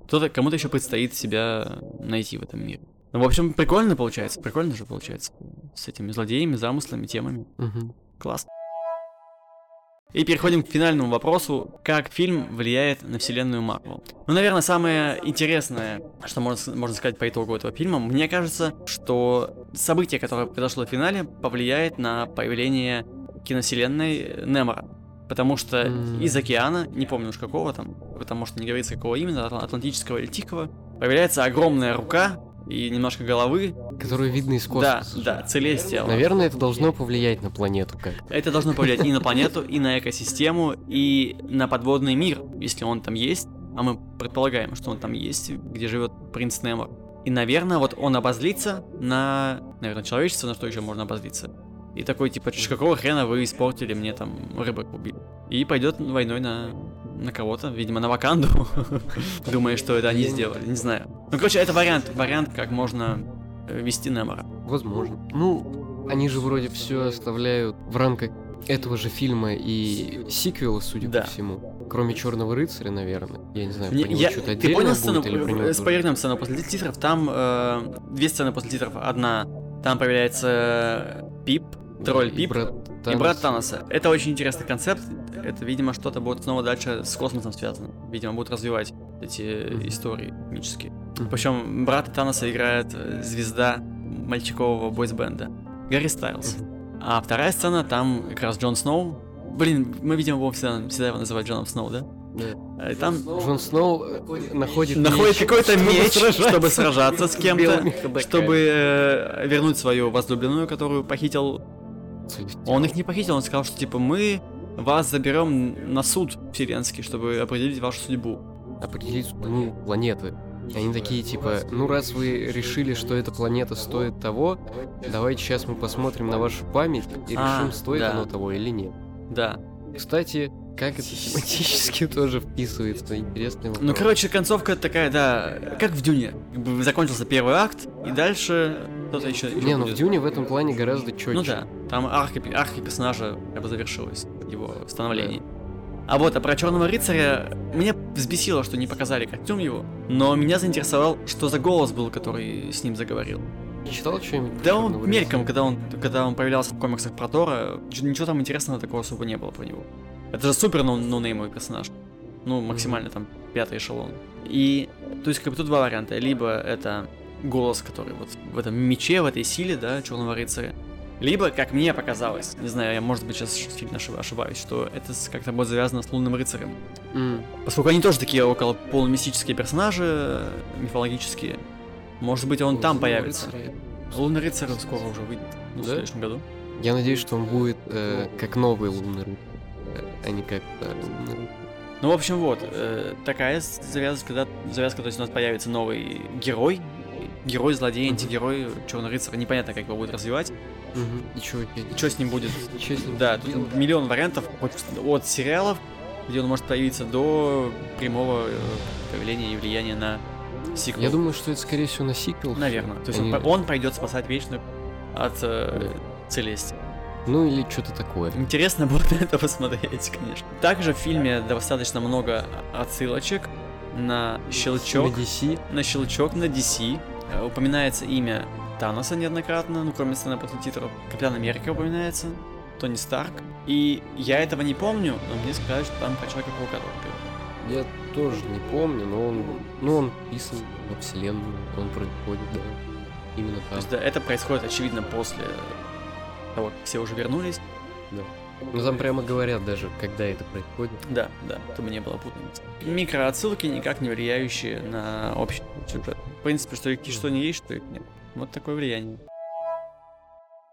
кто-то кому-то еще предстоит себя найти в этом мире. Ну, в общем, прикольно получается, прикольно же получается с этими злодеями, замыслами, темами. Мгм. Класс. И переходим к финальному вопросу, как фильм влияет на вселенную Марвел. Ну, наверное, самое интересное, что можно, можно сказать по итогу этого фильма, мне кажется, что событие, которое произошло в финале, повлияет на появление киновселенной Немора. Потому что из океана, не помню уж какого там, потому что не говорится какого именно, Атл- Атлантического или Тихого, появляется огромная рука и немножко головы. Которую видно из Да, космоса. да, Целестиала. Наверное, это должно повлиять на планету как Это должно повлиять и на планету, и на экосистему, и на подводный мир, если он там есть. А мы предполагаем, что он там есть, где живет принц Немор. И, наверное, вот он обозлится на, наверное, человечество, на что еще можно обозлиться. И такой, типа, «Ч- какого хрена вы испортили мне там рыбок убили? И пойдет войной на, на кого-то, видимо, на Ваканду, думая, что это они сделали, не знаю. Ну, короче, это вариант, вариант, как можно э, вести Немора. Возможно. Ну, они же вроде все оставляют в рамках этого же фильма и сиквела, судя Да. по всему. Кроме Черного рыцаря, наверное. Я не знаю, Не, про него я- что-то ты понял сцену? или про него э, сцену после титров. Там э, две сцены после титров. Одна, там появляется э, Пип, тролль И Пип брат и брат Танос. Таноса. Это очень интересный концепт. Это, видимо, что-то будет снова дальше с космосом связано. Видимо, будут развивать эти э, Мгм. истории мифические. Мгм. Причем брата Таноса играет э, звезда мальчикового бойсбенда Гарри Стайлз. А вторая сцена, там как раз Джон Сноу. Блин, мы, видимо, будем всегда, всегда его называть Джоном Сноу, да? Да. И там Джон Сноу э, находит находит меч, какой-то чтобы меч, сражаться чтобы сражаться с кем-то, чтобы э, вернуть свою возлюбленную, которую похитил. Он их не похитил, он сказал, что типа мы вас заберем на суд вселенский, чтобы определить вашу судьбу. определить судьбу планеты. И Они такие типа, ну раз вы решили, что эта планета стоит того, давайте сейчас мы посмотрим на вашу память и А, решим, стоит да. оно того или нет. Да. Кстати, как это тематически тоже вписывается, интересный вопрос. Ну, короче, концовка такая, да, как в Дюне. Закончился первый акт, и дальше кто-то еще. Не, ну в Дюне в этом плане гораздо четче. Ну да, там арка, арка персонажа как бы завершилась, его становление. А вот, а про Черного рыцаря меня взбесило, что не показали костюм его, но меня заинтересовал, что за голос был, который с ним заговорил. Читал что-нибудь? Да он рыцаря? мельком, когда он, когда он появлялся в комиксах про Тора, ничего там интересного такого особо не было про него. Это же супер ноунеймовый персонаж. Ну, максимально там пятый эшелон. И, то есть, как бы тут два варианта. Либо это голос, который вот в этом мече, в этой силе, да, Черного рыцаря. Либо, как мне показалось, не знаю, я, может быть, сейчас сильно ошиб- ошибаюсь, что это как-то будет завязано с лунным рыцарем. М, Поскольку они тоже такие около полумистические персонажи, э, мифологические, может быть, он там Лунного появится. рыцаря. Лунный рыцарь скоро уже выйдет. Ну, в Да? следующем году. Я надеюсь, что он будет э, как новый лунный рыцарь, а не как лунный рыцарь. Ну, в общем, вот, э, такая завязка, когда завязка, то есть у нас появится новый герой, герой, злодей, Мгм. антигерой, черный рыцарь, непонятно, как его будет развивать, Мгм. И чё опять? что с ним будет. Чё с ним Да, делать? тут миллион вариантов, от, от сериалов, где он может появиться, до прямого э, появления и влияния на сиквел. Я думаю, что это, скорее всего, на сиквел. Наверное. То есть Они- он, он пойдет спасать вечную от э, Целести. Ну или что-то такое. Интересно будет на это посмотреть, конечно. Также в фильме достаточно много отсылочек на щелчок. На DC. на щелчок на DC. Э, Упоминается имя Таноса неоднократно, ну, кроме сцены после титров. Капитан Америка упоминается, Тони Старк. И я этого не помню, но мне сказали, что там про Человека-паука Я тоже не помню, но он, ну, он писан во вселенную, он происходит, да, именно так. То есть, да, это происходит, очевидно, после того, как все уже вернулись. Да. Ну там прямо говорят даже, когда это происходит. Да, да, чтобы не было путаницы. Микроотсылки, никак не влияющие на общий сюжет. В принципе, что, что не есть, что их нет. Вот такое влияние.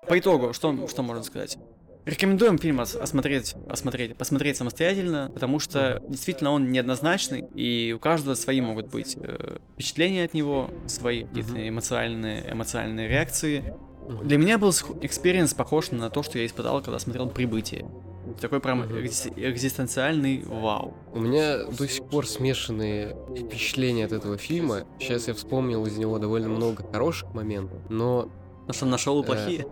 По итогу, что, что можно сказать? Рекомендуем фильм осмотреть, осмотреть, посмотреть самостоятельно, потому что действительно он неоднозначный, и у каждого свои могут быть э, впечатления от него, свои какие-то эмоциональные, эмоциональные реакции. Для меня был experience похож на то, что я испытал, когда смотрел «Прибытие». Такой прям экзистенциальный вау. У меня до сих пор смешанные впечатления от этого фильма. Сейчас я вспомнил из него довольно много хороших моментов, но Потому что нашел и плохие?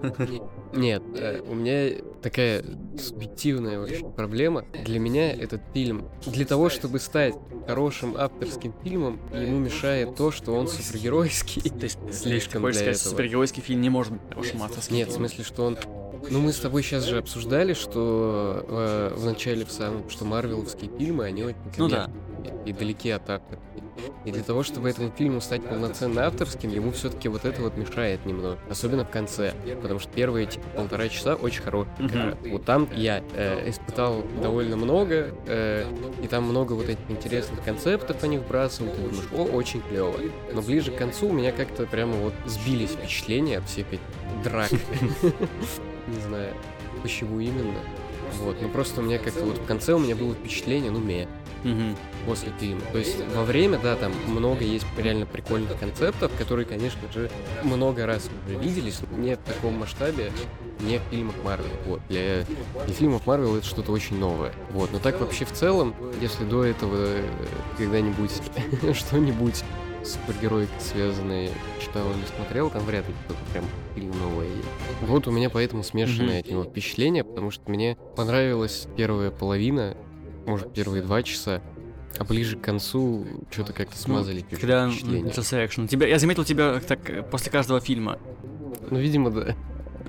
Нет, э, у меня такая субъективная очень проблема. Для меня этот фильм, для того, чтобы стать хорошим авторским фильмом, ему мешает то, что он супергеройский. То есть слишком для этого. супергеройский фильм не может быть хорошим авторским Нет, в смысле, что он ну, мы с тобой сейчас же обсуждали, что э, в начале в самом, что марвеловские фильмы, они очень ну, да. и далеки от автора. И для того, чтобы этому фильму стать полноценно авторским, ему все-таки вот это вот мешает немного. Особенно в конце. Потому что первые типа, полтора часа очень хорошие. Mm-hmm. Вот там я э, испытал довольно много, э, и там много вот этих интересных концептов они вбрасывают. И думаешь, о, очень клево. Но ближе к концу у меня как-то прямо вот сбились впечатления от всех этих драк. Не знаю, почему именно. Вот, ну просто у меня как-то вот в конце у меня было впечатление, ну, ме угу. после фильма. То есть во время, да, там много есть реально прикольных концептов, которые, конечно же, много раз уже виделись, но не в таком масштабе, не в фильмах Марвел. Вот. Для, для фильмов Марвел это что-то очень новое. Вот. Но так вообще в целом, если до этого э, когда-нибудь что-нибудь супергероик связанные читал или смотрел, там вряд ли кто-то прям фильм новое есть. Вот у меня поэтому смешанное mm-hmm. от него впечатление, потому что мне понравилась первая половина может, первые два часа, а ближе к концу что-то как-то ну, смазали. Ну, когда начался экшен. Тебя, я заметил тебя так после каждого фильма. Ну, видимо, да.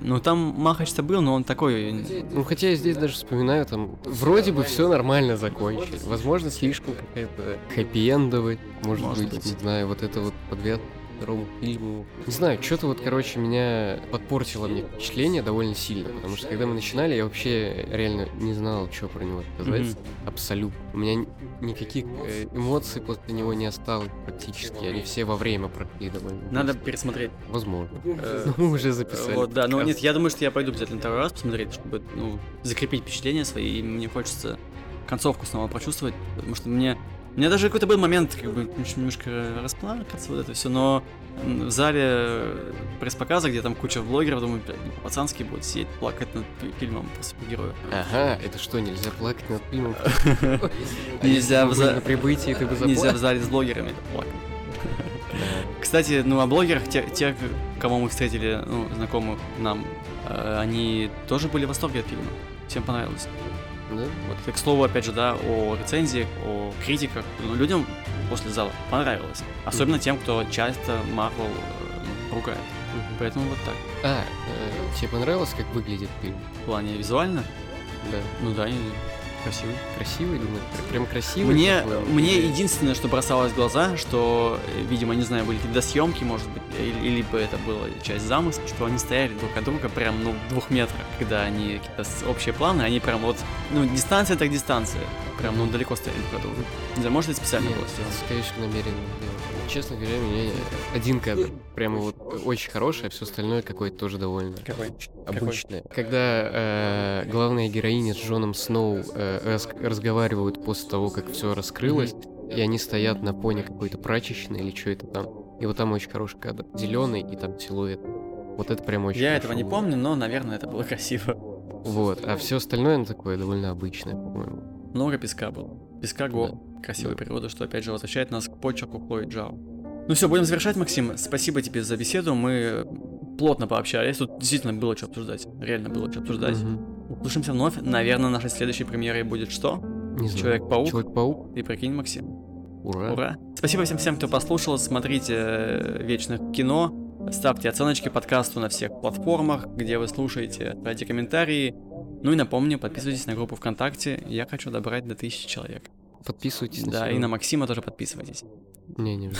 Ну, там Махач-то был, но он такой... Ну, хотя я здесь даже вспоминаю, там вроде бы все нормально закончили. Возможно, слишком какая-то хэппи-эндовая. Может, может быть, быть, не знаю, вот это вот подвязка второму фильму. Не знаю, что-то вот, короче, меня подпортило мне впечатление довольно сильно, потому что когда мы начинали, я вообще реально не знал, что про него сказать. Mm-hmm. Абсолютно. У меня никаких э, эмоций после него не осталось практически. Они все во время прошли довольно. Надо пересмотреть. Возможно. Э, мы уже записали. Вот, да, но нет, я думаю, что я пойду обязательно второй раз посмотреть, чтобы, ну, закрепить впечатления свои, и мне хочется концовку снова почувствовать, потому что мне у меня даже какой-то был момент, как бы, немножко расплакаться, вот это все, но в зале пресс-показа, где там куча блогеров, думаю, пацанский будет сидеть, плакать над фильмом по супергерою. Ага, это что, нельзя плакать над фильмом? Нельзя в зале... прибытии ты бы Нельзя в зале с блогерами плакать. Кстати, ну о блогерах, те, те, кого мы встретили, ну, знакомых нам, э, они тоже были в восторге от фильма. Всем понравилось. Да? Вот, к слову, опять же, да, о рецензиях, о критиках. Ну, людям после зала понравилось. Особенно mm-hmm. тем, кто часто Марвел э, ругает. Mm-hmm. Поэтому вот так. А, э, тебе понравилось, как выглядит фильм? В плане визуально? Да. Ну да, Красивый. Красивый, думаю, прям красивый. Мне, такой, мне или... единственное, что бросалось в глаза, что, э, видимо, не знаю, были какие-то съемки, может быть, или, либо это была часть замысла, что они стояли друг от друга прям, ну, в двух метрах, когда они какие-то общие планы, они прям вот, ну, дистанция так дистанция, прям, ну, далеко стояли друг от друга. Не знаю, может, это специально Нет, было сделано. скорее всего, намеренно Честно говоря, мне один кадр прямо вот очень хороший, а все остальное какое-то тоже довольно Какой? обычное. Какой? Когда э, главная героиня с Джоном Сноу э, разговаривают после того, как все раскрылось, mm-hmm. и они стоят на поне какой-то прачечной или что это там. И вот там очень хороший кадр. Зеленый и там силуэт. Вот это прям очень Я этого не помню, но, наверное, это было красиво. Вот, а все остальное, оно такое довольно обычное, по-моему. Много песка было. Песка го. Да. Красивая да. природа, что опять же возвращает нас к почерку Хлои Джао. Ну все, будем завершать, Максим. Спасибо тебе за беседу. Мы плотно пообщались. Тут действительно было что обсуждать. Реально было что обсуждать. Угу. Услышимся вновь. Наверное, нашей следующей премьерой будет что? Не знаю. Человек-паук. Человек-паук. И прикинь, Максим. Ура. Ура. Спасибо всем всем, кто послушал. Смотрите э, вечных кино. Ставьте оценочки подкасту на всех платформах, где вы слушаете. Ставьте комментарии. Ну и напомню, подписывайтесь на группу ВКонтакте. Я хочу добрать до тысячи человек. Подписывайтесь. Да, и на Максима тоже подписывайтесь. Не, не.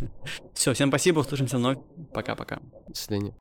Все, всем спасибо, услышимся вновь. Пока-пока. До свидания.